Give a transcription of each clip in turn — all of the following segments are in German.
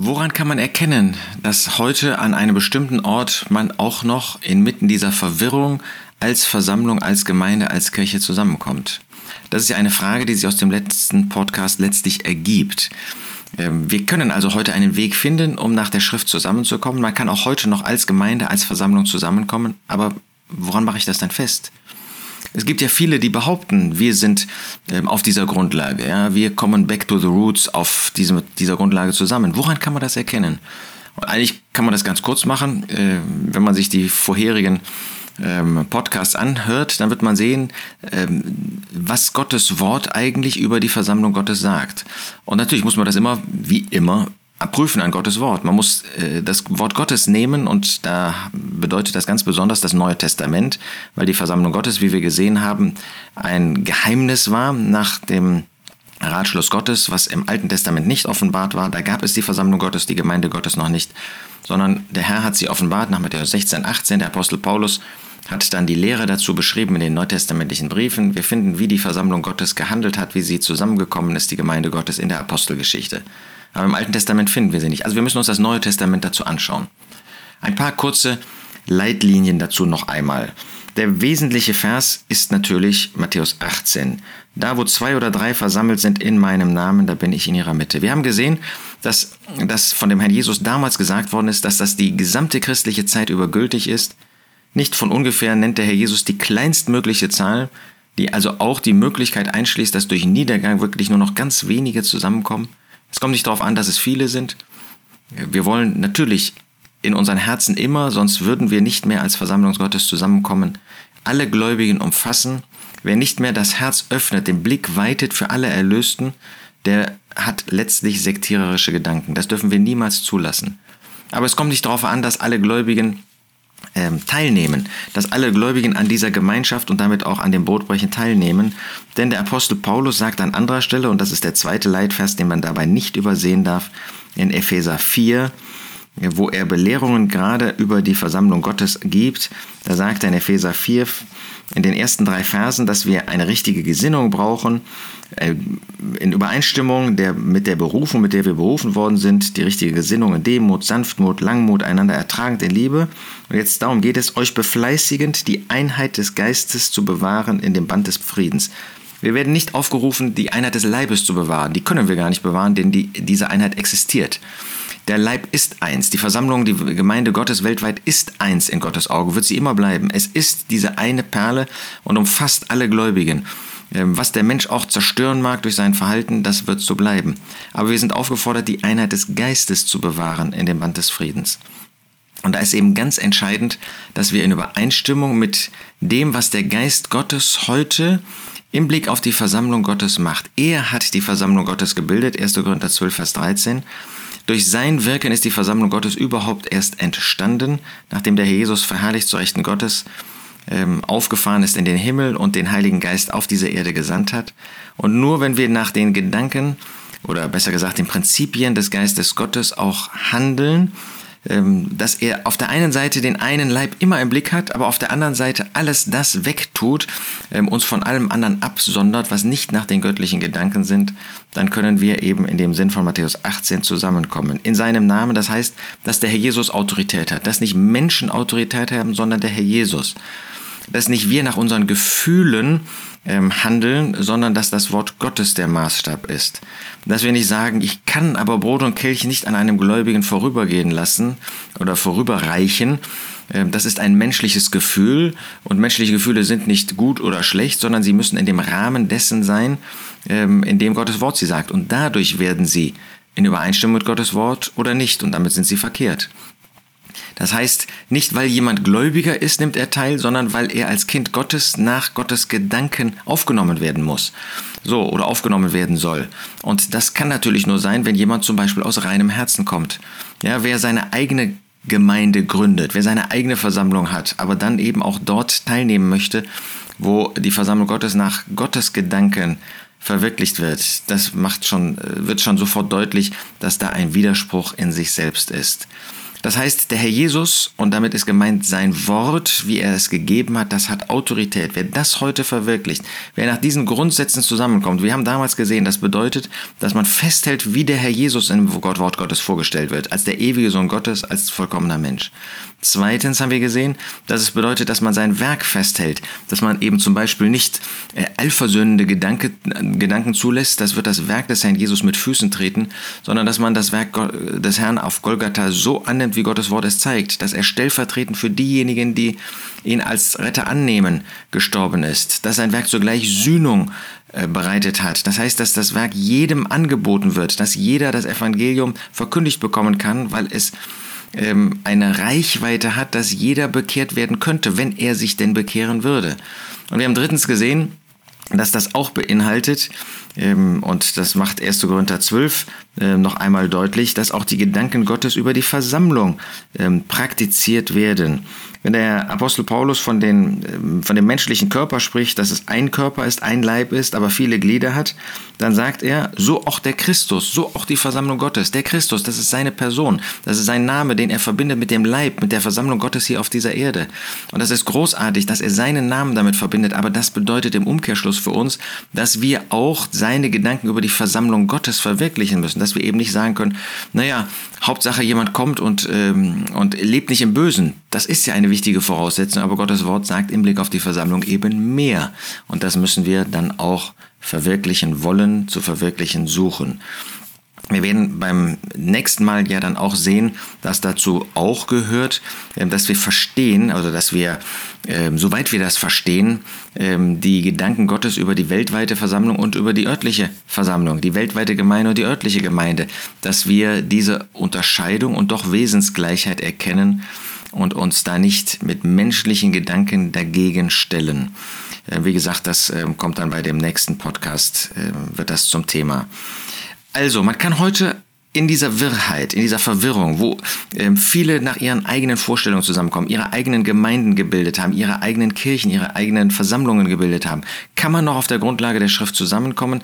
Woran kann man erkennen, dass heute an einem bestimmten Ort man auch noch inmitten dieser Verwirrung als Versammlung, als Gemeinde, als Kirche zusammenkommt? Das ist ja eine Frage, die sich aus dem letzten Podcast letztlich ergibt. Ähm, wir können also heute einen Weg finden, um nach der Schrift zusammenzukommen. Man kann auch heute noch als Gemeinde, als Versammlung zusammenkommen. Aber woran mache ich das dann fest? Es gibt ja viele, die behaupten, wir sind ähm, auf dieser Grundlage, ja, wir kommen back to the roots auf diesem, dieser Grundlage zusammen. Woran kann man das erkennen? Eigentlich kann man das ganz kurz machen, äh, wenn man sich die vorherigen ähm, Podcasts anhört, dann wird man sehen, ähm, was Gottes Wort eigentlich über die Versammlung Gottes sagt. Und natürlich muss man das immer, wie immer, prüfen an Gottes Wort. Man muss äh, das Wort Gottes nehmen und da bedeutet das ganz besonders das Neue Testament, weil die Versammlung Gottes, wie wir gesehen haben, ein Geheimnis war nach dem Ratschluss Gottes, was im Alten Testament nicht offenbart war. Da gab es die Versammlung Gottes, die Gemeinde Gottes noch nicht, sondern der Herr hat sie offenbart nach Matthäus 16, 18. Der Apostel Paulus hat dann die Lehre dazu beschrieben in den neutestamentlichen Briefen. Wir finden, wie die Versammlung Gottes gehandelt hat, wie sie zusammengekommen ist, die Gemeinde Gottes in der Apostelgeschichte. Aber im Alten Testament finden wir sie nicht. Also wir müssen uns das Neue Testament dazu anschauen. Ein paar kurze Leitlinien dazu noch einmal. Der wesentliche Vers ist natürlich Matthäus 18. Da, wo zwei oder drei versammelt sind in meinem Namen, da bin ich in ihrer Mitte. Wir haben gesehen, dass das von dem Herrn Jesus damals gesagt worden ist, dass das die gesamte christliche Zeit über gültig ist. Nicht von ungefähr nennt der Herr Jesus die kleinstmögliche Zahl, die also auch die Möglichkeit einschließt, dass durch Niedergang wirklich nur noch ganz wenige zusammenkommen. Es kommt nicht darauf an, dass es viele sind. Wir wollen natürlich in unseren Herzen immer, sonst würden wir nicht mehr als Versammlung Gottes zusammenkommen, alle Gläubigen umfassen. Wer nicht mehr das Herz öffnet, den Blick weitet für alle Erlösten, der hat letztlich sektiererische Gedanken. Das dürfen wir niemals zulassen. Aber es kommt nicht darauf an, dass alle Gläubigen ähm, teilnehmen, dass alle Gläubigen an dieser Gemeinschaft und damit auch an dem Brotbrechen teilnehmen. Denn der Apostel Paulus sagt an anderer Stelle, und das ist der zweite Leitvers, den man dabei nicht übersehen darf, in Epheser 4, wo er Belehrungen gerade über die Versammlung Gottes gibt. Da sagt er in Epheser 4 in den ersten drei Versen, dass wir eine richtige Gesinnung brauchen, äh, in Übereinstimmung der, mit der Berufung, mit der wir berufen worden sind, die richtige Gesinnung in Demut, Sanftmut, Langmut, einander ertragend in Liebe. Und jetzt darum geht es, euch befleißigend die Einheit des Geistes zu bewahren in dem Band des Friedens. Wir werden nicht aufgerufen, die Einheit des Leibes zu bewahren. Die können wir gar nicht bewahren, denn die, diese Einheit existiert. Der Leib ist eins. Die Versammlung, die Gemeinde Gottes weltweit ist eins in Gottes Auge, wird sie immer bleiben. Es ist diese eine Perle und umfasst alle Gläubigen. Ähm, was der Mensch auch zerstören mag durch sein Verhalten, das wird so bleiben. Aber wir sind aufgefordert, die Einheit des Geistes zu bewahren in dem Band des Friedens. Und da ist eben ganz entscheidend, dass wir in Übereinstimmung mit dem, was der Geist Gottes heute im Blick auf die Versammlung Gottes macht. Er hat die Versammlung Gottes gebildet, 1. Korinther 12, Vers 13. Durch sein Wirken ist die Versammlung Gottes überhaupt erst entstanden, nachdem der Herr Jesus verherrlicht zu Rechten Gottes ähm, aufgefahren ist in den Himmel und den Heiligen Geist auf diese Erde gesandt hat. Und nur wenn wir nach den Gedanken oder besser gesagt den Prinzipien des Geistes Gottes auch handeln, dass er auf der einen Seite den einen Leib immer im Blick hat, aber auf der anderen Seite alles das wegtut, ähm, uns von allem anderen absondert, was nicht nach den göttlichen Gedanken sind, dann können wir eben in dem Sinn von Matthäus 18 zusammenkommen. In seinem Namen, das heißt, dass der Herr Jesus Autorität hat, dass nicht Menschen Autorität haben, sondern der Herr Jesus dass nicht wir nach unseren Gefühlen ähm, handeln, sondern dass das Wort Gottes der Maßstab ist. Dass wir nicht sagen, ich kann aber Brot und Kelch nicht an einem Gläubigen vorübergehen lassen oder vorüberreichen. Ähm, das ist ein menschliches Gefühl und menschliche Gefühle sind nicht gut oder schlecht, sondern sie müssen in dem Rahmen dessen sein, ähm, in dem Gottes Wort sie sagt. Und dadurch werden sie in Übereinstimmung mit Gottes Wort oder nicht und damit sind sie verkehrt. Das heißt, nicht weil jemand gläubiger ist, nimmt er teil, sondern weil er als Kind Gottes nach Gottes Gedanken aufgenommen werden muss. So, oder aufgenommen werden soll. Und das kann natürlich nur sein, wenn jemand zum Beispiel aus reinem Herzen kommt. Ja, wer seine eigene Gemeinde gründet, wer seine eigene Versammlung hat, aber dann eben auch dort teilnehmen möchte, wo die Versammlung Gottes nach Gottes Gedanken verwirklicht wird, das macht schon, wird schon sofort deutlich, dass da ein Widerspruch in sich selbst ist. Das heißt, der Herr Jesus, und damit ist gemeint sein Wort, wie er es gegeben hat, das hat Autorität. Wer das heute verwirklicht, wer nach diesen Grundsätzen zusammenkommt, wir haben damals gesehen, das bedeutet, dass man festhält, wie der Herr Jesus im Wort Gottes vorgestellt wird, als der ewige Sohn Gottes, als vollkommener Mensch. Zweitens haben wir gesehen, dass es bedeutet, dass man sein Werk festhält, dass man eben zum Beispiel nicht äh, allversöhnende Gedanke, Gedanken zulässt, das wird das Werk des Herrn Jesus mit Füßen treten, sondern dass man das Werk des Herrn auf Golgatha so annimmt, wie Gottes Wort es zeigt, dass er stellvertretend für diejenigen, die ihn als Retter annehmen, gestorben ist, dass sein Werk zugleich Sühnung äh, bereitet hat. Das heißt, dass das Werk jedem angeboten wird, dass jeder das Evangelium verkündigt bekommen kann, weil es ähm, eine Reichweite hat, dass jeder bekehrt werden könnte, wenn er sich denn bekehren würde. Und wir haben drittens gesehen, dass das auch beinhaltet, ähm, und das macht 1. Korinther 12 äh, noch einmal deutlich, dass auch die Gedanken Gottes über die Versammlung ähm, praktiziert werden. Wenn der Apostel Paulus von, den, ähm, von dem menschlichen Körper spricht, dass es ein Körper ist, ein Leib ist, aber viele Glieder hat, dann sagt er, so auch der Christus, so auch die Versammlung Gottes. Der Christus, das ist seine Person, das ist sein Name, den er verbindet mit dem Leib, mit der Versammlung Gottes hier auf dieser Erde. Und das ist großartig, dass er seinen Namen damit verbindet, aber das bedeutet im Umkehrschluss für uns, dass wir auch seine Gedanken über die Versammlung Gottes verwirklichen müssen, dass wir eben nicht sagen können, naja, Hauptsache jemand kommt und, ähm, und lebt nicht im Bösen. Das ist ja eine wichtige Voraussetzung, aber Gottes Wort sagt im Blick auf die Versammlung eben mehr. Und das müssen wir dann auch verwirklichen wollen, zu verwirklichen suchen. Wir werden beim nächsten Mal ja dann auch sehen, dass dazu auch gehört, ähm, dass wir verstehen, also dass wir, ähm, soweit wir das verstehen, ähm, die Gedanken Gottes über die weltweite Versammlung und über die örtliche Versammlung, die weltweite Gemeinde und die örtliche Gemeinde, dass wir diese Unterscheidung und doch Wesensgleichheit erkennen und uns da nicht mit menschlichen Gedanken dagegen stellen. Äh, wie gesagt, das kommt dann bei dem nächsten Podcast, wird das zum Thema. Also, man kann heute in dieser Wirrheit, in dieser Verwirrung, wo äh, viele nach ihren eigenen Vorstellungen zusammenkommen, ihre eigenen Gemeinden gebildet haben, ihre eigenen Kirchen, ihre eigenen Versammlungen gebildet haben, kann man noch auf der Grundlage der Schrift zusammenkommen,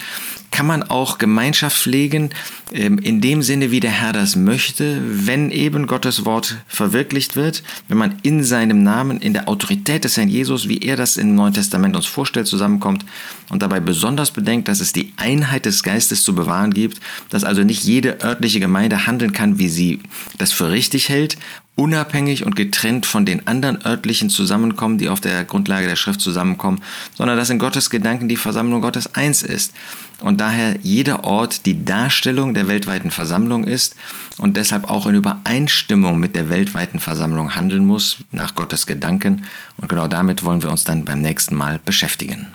kann man auch Gemeinschaft pflegen, ähm, in dem Sinne, wie der Herr das möchte, wenn eben Gottes Wort verwirklicht wird, wenn man in seinem Namen, in der Autorität des Herrn Jesus, wie er das im Neuen Testament uns vorstellt, zusammenkommt und dabei besonders bedenkt, dass es die Einheit des Geistes zu bewahren gibt, dass also nicht jede örtliche Gemeinde handeln kann, wie sie das für richtig hält unabhängig und getrennt von den anderen örtlichen Zusammenkommen, die auf der Grundlage der Schrift zusammenkommen, sondern dass in Gottes Gedanken die Versammlung Gottes eins ist und daher jeder Ort die Darstellung der weltweiten Versammlung ist und deshalb auch in Übereinstimmung mit der weltweiten Versammlung handeln muss, nach Gottes Gedanken. Und genau damit wollen wir uns dann beim nächsten Mal beschäftigen.